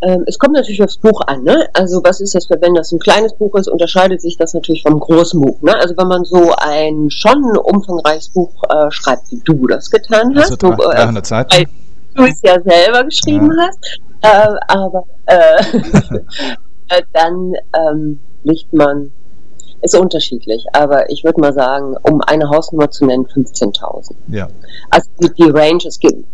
Ähm, es kommt natürlich aufs Buch an. Ne? Also was ist das für, wenn das ein kleines Buch ist, unterscheidet sich das natürlich vom großen Buch. Ne? Also wenn man so ein schon umfangreiches Buch äh, schreibt, wie du das getan hast, also 300 wo, äh, Seiten. weil du es ja selber geschrieben ja. hast, äh, aber äh, äh, dann ähm, liegt man ist unterschiedlich, aber ich würde mal sagen, um eine Hausnummer zu nennen, 15.000. Ja. Also die Range, es gibt,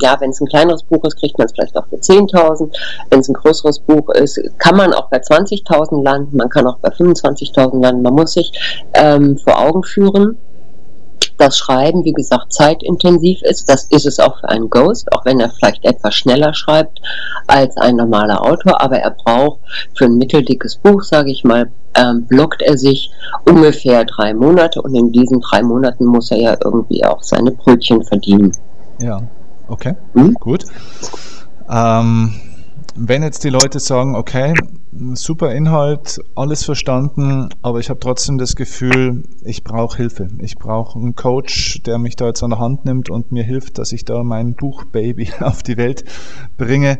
ja, wenn es ein kleineres Buch ist, kriegt man es vielleicht auch für 10.000. Wenn es ein größeres Buch ist, kann man auch bei 20.000 landen, man kann auch bei 25.000 landen. Man muss sich ähm, vor Augen führen, das Schreiben, wie gesagt, zeitintensiv ist. Das ist es auch für einen Ghost, auch wenn er vielleicht etwas schneller schreibt als ein normaler Autor. Aber er braucht für ein mitteldickes Buch, sage ich mal, ähm, blockt er sich ungefähr drei Monate und in diesen drei Monaten muss er ja irgendwie auch seine Brötchen verdienen. Ja, okay, hm? gut. Ähm, wenn jetzt die Leute sagen, okay, super Inhalt, alles verstanden, aber ich habe trotzdem das Gefühl, ich brauche Hilfe. Ich brauche einen Coach, der mich da jetzt an der Hand nimmt und mir hilft, dass ich da mein Buchbaby auf die Welt bringe.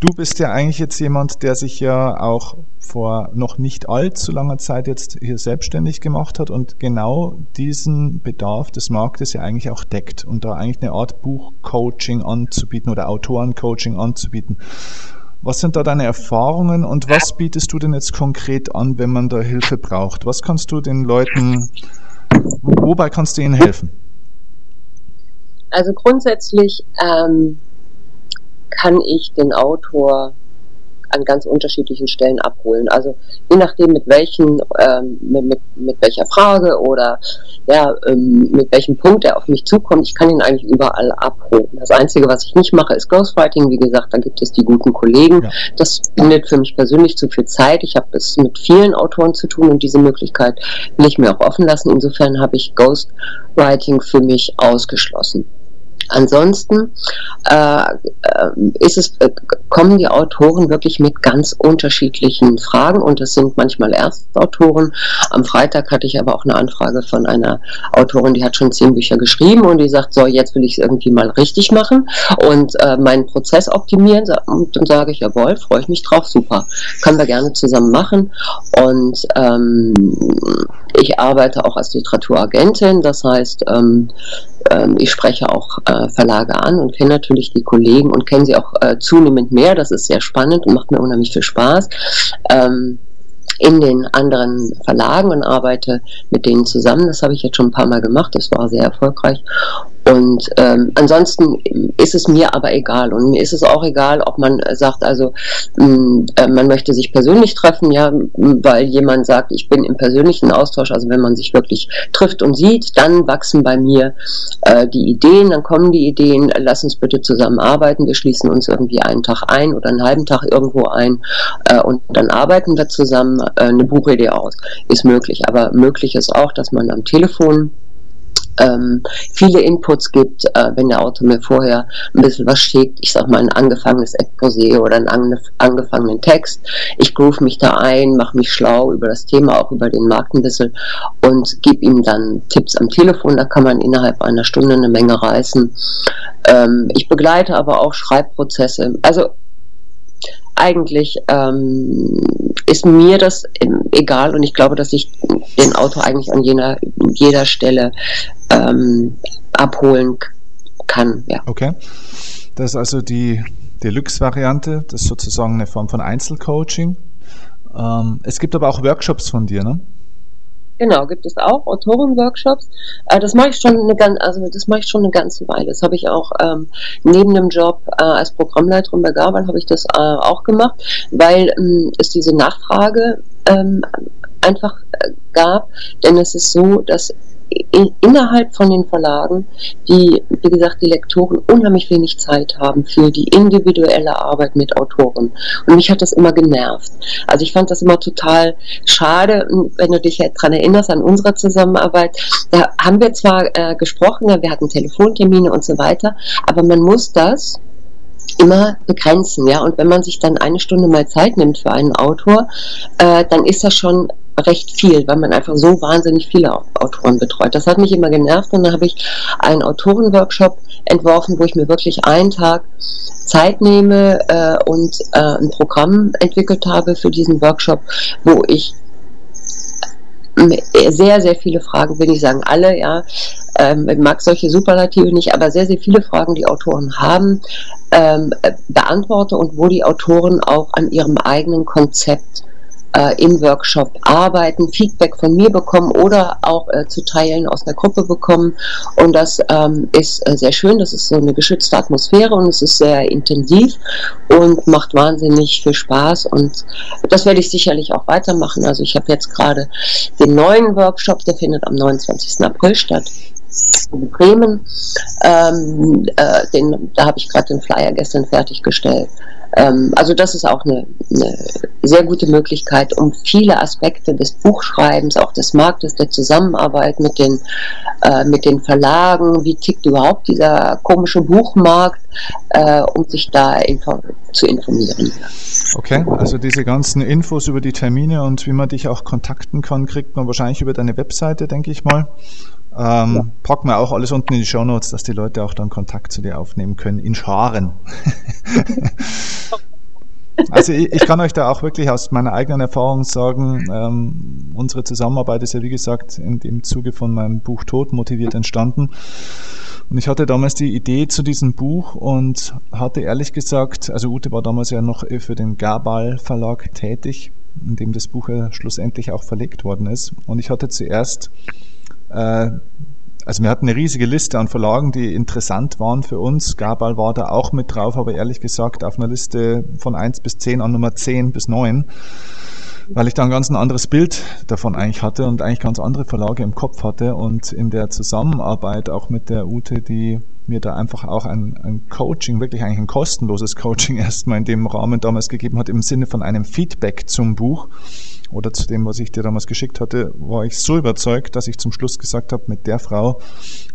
Du bist ja eigentlich jetzt jemand, der sich ja auch vor noch nicht allzu langer Zeit jetzt hier selbstständig gemacht hat und genau diesen Bedarf des Marktes ja eigentlich auch deckt und da eigentlich eine Art Buchcoaching anzubieten oder Autorencoaching anzubieten. Was sind da deine Erfahrungen und was bietest du denn jetzt konkret an, wenn man da Hilfe braucht? Was kannst du den Leuten, wobei kannst du ihnen helfen? Also grundsätzlich ähm, kann ich den Autor an ganz unterschiedlichen Stellen abholen. Also je nachdem, mit welchen, ähm, mit, mit, mit, welcher Frage oder ja, ähm, mit welchem Punkt er auf mich zukommt, ich kann ihn eigentlich überall abholen. Das Einzige, was ich nicht mache, ist Ghostwriting. Wie gesagt, da gibt es die guten Kollegen. Ja. Das findet für mich persönlich zu viel Zeit. Ich habe es mit vielen Autoren zu tun und diese Möglichkeit will ich mir auch offen lassen. Insofern habe ich Ghostwriting für mich ausgeschlossen. Ansonsten äh, äh, ist es, äh, kommen die Autoren wirklich mit ganz unterschiedlichen Fragen und es sind manchmal Erstautoren. Am Freitag hatte ich aber auch eine Anfrage von einer Autorin, die hat schon zehn Bücher geschrieben und die sagt, so jetzt will ich es irgendwie mal richtig machen und äh, meinen Prozess optimieren. Und dann sage ich, jawohl, freue ich mich drauf, super. Können wir gerne zusammen machen. Und ähm, ich arbeite auch als Literaturagentin, das heißt, ähm, ähm, ich spreche auch äh, Verlage an und kenne natürlich die Kollegen und kenne sie auch äh, zunehmend mehr. Das ist sehr spannend und macht mir unheimlich viel Spaß. Ähm, in den anderen Verlagen und arbeite mit denen zusammen. Das habe ich jetzt schon ein paar Mal gemacht. Das war sehr erfolgreich. Und ähm, ansonsten ist es mir aber egal. Und mir ist es auch egal, ob man sagt, also mh, mm, äh, man möchte sich persönlich treffen, ja, weil jemand sagt, ich bin im persönlichen Austausch. Also wenn man sich wirklich trifft und sieht, dann wachsen bei mir äh, die Ideen, dann kommen die Ideen, lass uns bitte zusammenarbeiten. Wir schließen uns irgendwie einen Tag ein oder einen halben Tag irgendwo ein äh, und dann arbeiten wir zusammen äh, eine Buchidee aus. Ist möglich. Aber möglich ist auch, dass man am Telefon ähm, viele Inputs gibt, äh, wenn der Autor mir vorher ein bisschen was schickt, ich sag mal ein angefangenes Exposé oder einen ange angefangenen Text. Ich groove mich da ein, mache mich schlau über das Thema, auch über den Markt ein bisschen und gebe ihm dann Tipps am Telefon, da kann man innerhalb einer Stunde eine Menge reißen. Ähm, ich begleite aber auch Schreibprozesse. Also eigentlich ähm, ist mir das egal und ich glaube, dass ich den Autor eigentlich an jener, jeder Stelle ähm, abholen kann. Ja. Okay. Das ist also die Deluxe-Variante, das ist sozusagen eine Form von Einzelcoaching. Ähm, es gibt aber auch Workshops von dir, ne? Genau, gibt es auch Autorenworkshops. Äh, das mache ich schon eine ganz, also das mache ich schon eine ganze Weile. Das habe ich auch ähm, neben dem Job äh, als Programmleiterin bei Garval habe ich das äh, auch gemacht, weil ähm, es diese Nachfrage ähm, einfach äh, gab. Denn es ist so, dass innerhalb von den Verlagen, die, wie gesagt, die Lektoren unheimlich wenig Zeit haben für die individuelle Arbeit mit Autoren. Und mich hat das immer genervt. Also ich fand das immer total schade, wenn du dich daran erinnerst an unsere Zusammenarbeit. Da haben wir zwar äh, gesprochen, wir hatten Telefontermine und so weiter, aber man muss das immer begrenzen, ja. Und wenn man sich dann eine Stunde mal Zeit nimmt für einen Autor, äh, dann ist das schon recht viel, weil man einfach so wahnsinnig viele Autoren betreut. Das hat mich immer genervt und dann habe ich einen Autorenworkshop entworfen, wo ich mir wirklich einen Tag Zeit nehme äh, und äh, ein Programm entwickelt habe für diesen Workshop, wo ich sehr, sehr viele Fragen, will ich sagen alle, ja, ähm, ich mag solche Superlative nicht, aber sehr, sehr viele Fragen, die Autoren haben, ähm, beantworte und wo die Autoren auch an ihrem eigenen Konzept äh, im Workshop arbeiten, Feedback von mir bekommen oder auch äh, zu Teilen aus der Gruppe bekommen. Und das ähm, ist äh, sehr schön. Das ist so eine geschützte Atmosphäre und es ist sehr intensiv und macht wahnsinnig viel Spaß. Und das werde ich sicherlich auch weitermachen. Also ich habe jetzt gerade den neuen Workshop, der findet am 29. April statt in Bremen. Ähm, äh, den, da habe ich gerade den Flyer gestern fertiggestellt. Ähm, also das ist auch eine, eine, sehr gute Möglichkeit, um viele Aspekte des Buchschreibens, auch des Marktes, der Zusammenarbeit mit den, äh, mit den Verlagen, wie tickt überhaupt dieser komische Buchmarkt, äh, um sich da info zu informieren. Okay, also diese ganzen Infos über die Termine und wie man dich auch kontakten kann, kriegt man wahrscheinlich über deine Webseite, denke ich mal. Ähm, ja. Packen wir auch alles unten in die Show Notes, dass die Leute auch dann Kontakt zu dir aufnehmen können, in Scharen. also ich, ich, kann euch da auch wirklich aus meiner eigenen Erfahrung sagen, ähm, unsere Zusammenarbeit ist ja wie gesagt in dem Zuge von meinem Buch Tod motiviert entstanden. Und ich hatte damals die Idee zu diesem Buch und hatte ehrlich gesagt, also Ute war damals ja noch für den Gabal Verlag tätig, in dem das Buch ja schlussendlich auch verlegt worden ist. Und ich hatte zuerst äh, also wir hatten eine riesige Liste an Verlagen, die interessant waren für uns. Gabal war da auch mit drauf, aber ehrlich gesagt auf einer Liste von 1 bis 10 an Nummer 10 bis 9, weil ich da ein ganz anderes Bild davon eigentlich hatte und eigentlich ganz andere Verlage im Kopf hatte und in der Zusammenarbeit auch mit der Ute, die mir da einfach auch ein, ein Coaching, wirklich eigentlich ein kostenloses Coaching erstmal in dem Rahmen damals gegeben hat, im Sinne von einem Feedback zum Buch oder zu dem, was ich dir damals geschickt hatte, war ich so überzeugt, dass ich zum Schluss gesagt habe, mit der Frau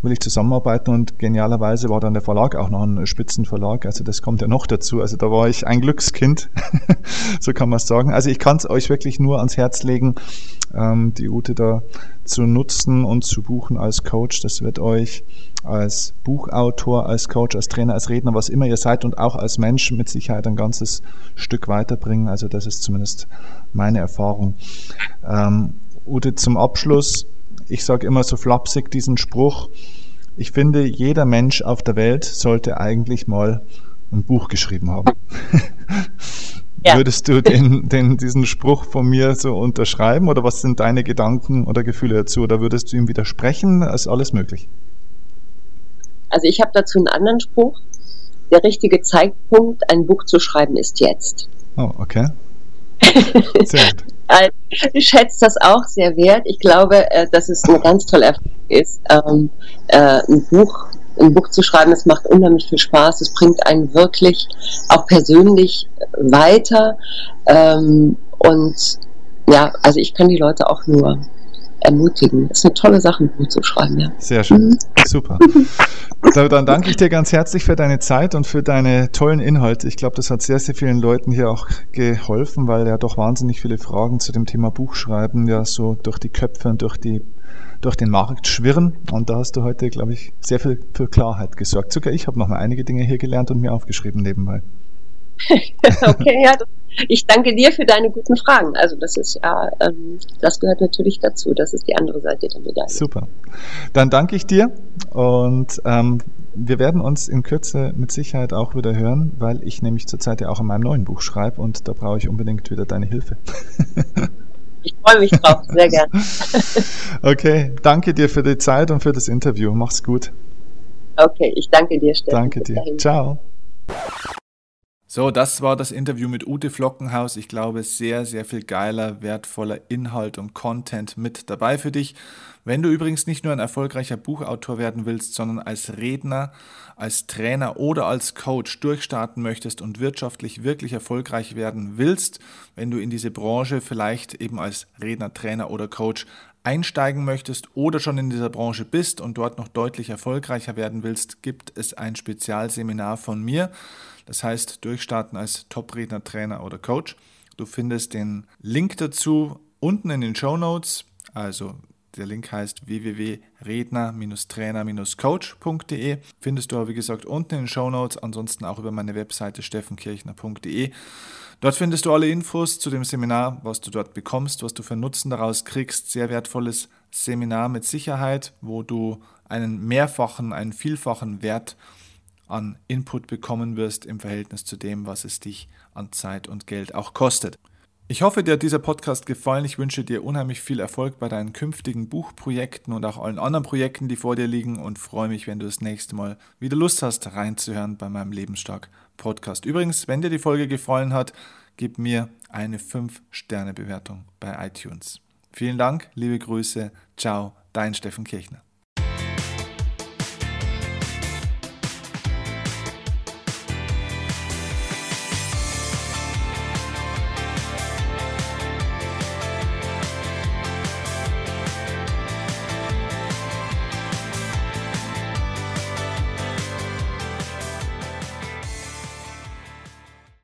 will ich zusammenarbeiten und genialerweise war dann der Verlag auch noch ein Spitzenverlag, also das kommt ja noch dazu, also da war ich ein Glückskind, so kann man es sagen. Also ich kann es euch wirklich nur ans Herz legen, ähm, die Ute da zu nutzen und zu buchen als Coach. Das wird euch als Buchautor, als Coach, als Trainer, als Redner, was immer ihr seid und auch als Mensch mit Sicherheit ein ganzes Stück weiterbringen. Also das ist zumindest meine Erfahrung. Ähm, Ute, zum Abschluss, ich sage immer so flapsig diesen Spruch, ich finde, jeder Mensch auf der Welt sollte eigentlich mal ein Buch geschrieben haben. Ja. Würdest du den, den, diesen Spruch von mir so unterschreiben oder was sind deine Gedanken oder Gefühle dazu? Oder würdest du ihm widersprechen? Ist alles möglich. Also ich habe dazu einen anderen Spruch. Der richtige Zeitpunkt, ein Buch zu schreiben, ist jetzt. Oh, okay. Sehr gut. Also, ich schätze das auch sehr wert. Ich glaube, äh, dass es eine ganz tolle Erfahrung ist, ähm, äh, ein Buch ein Buch zu schreiben. Es macht unheimlich viel Spaß. Es bringt einen wirklich auch persönlich weiter. Ähm, und ja, also ich kann die Leute auch nur ermutigen. Es ist eine tolle Sache, ein Buch zu schreiben, ja. Sehr schön. Mhm. Super. Dann danke ich dir ganz herzlich für deine Zeit und für deine tollen Inhalte. Ich glaube, das hat sehr, sehr vielen Leuten hier auch geholfen, weil ja doch wahnsinnig viele Fragen zu dem Thema Buchschreiben ja so durch die Köpfe und durch die durch den Markt schwirren. Und da hast du heute, glaube ich, sehr viel für Klarheit gesorgt. Sogar ich habe noch mal einige Dinge hier gelernt und mir aufgeschrieben nebenbei. okay, ja, ich danke dir für deine guten Fragen. Also das ist ja, ähm, das gehört natürlich dazu. Das ist die andere Seite der Medaille. Super. Dann danke ich dir und ähm, wir werden uns in Kürze mit Sicherheit auch wieder hören, weil ich nämlich zurzeit ja auch an meinem neuen Buch schreibe und da brauche ich unbedingt wieder deine Hilfe. Ich freue mich drauf, sehr gern. okay, danke dir für die Zeit und für das Interview. Mach's gut. Okay, ich danke dir, Stefan. Danke dir. Ciao. So, das war das Interview mit Ute Flockenhaus. Ich glaube, sehr, sehr viel geiler, wertvoller Inhalt und Content mit dabei für dich. Wenn du übrigens nicht nur ein erfolgreicher Buchautor werden willst, sondern als Redner, als Trainer oder als Coach durchstarten möchtest und wirtschaftlich wirklich erfolgreich werden willst, wenn du in diese Branche vielleicht eben als Redner, Trainer oder Coach einsteigen möchtest oder schon in dieser Branche bist und dort noch deutlich erfolgreicher werden willst, gibt es ein Spezialseminar von mir. Das heißt, durchstarten als Top-Redner, Trainer oder Coach. Du findest den Link dazu unten in den Show Notes. Also der Link heißt www.redner-trainer-coach.de. Findest du aber wie gesagt unten in den Show Notes, ansonsten auch über meine Webseite steffenkirchner.de. Dort findest du alle Infos zu dem Seminar, was du dort bekommst, was du für Nutzen daraus kriegst. Sehr wertvolles Seminar mit Sicherheit, wo du einen mehrfachen, einen vielfachen Wert an Input bekommen wirst im Verhältnis zu dem, was es dich an Zeit und Geld auch kostet. Ich hoffe, dir hat dieser Podcast gefallen. Ich wünsche dir unheimlich viel Erfolg bei deinen künftigen Buchprojekten und auch allen anderen Projekten, die vor dir liegen und freue mich, wenn du das nächste Mal wieder Lust hast, reinzuhören bei meinem Lebensstark Podcast. Übrigens, wenn dir die Folge gefallen hat, gib mir eine 5-Sterne-Bewertung bei iTunes. Vielen Dank, liebe Grüße, ciao, dein Steffen Kirchner.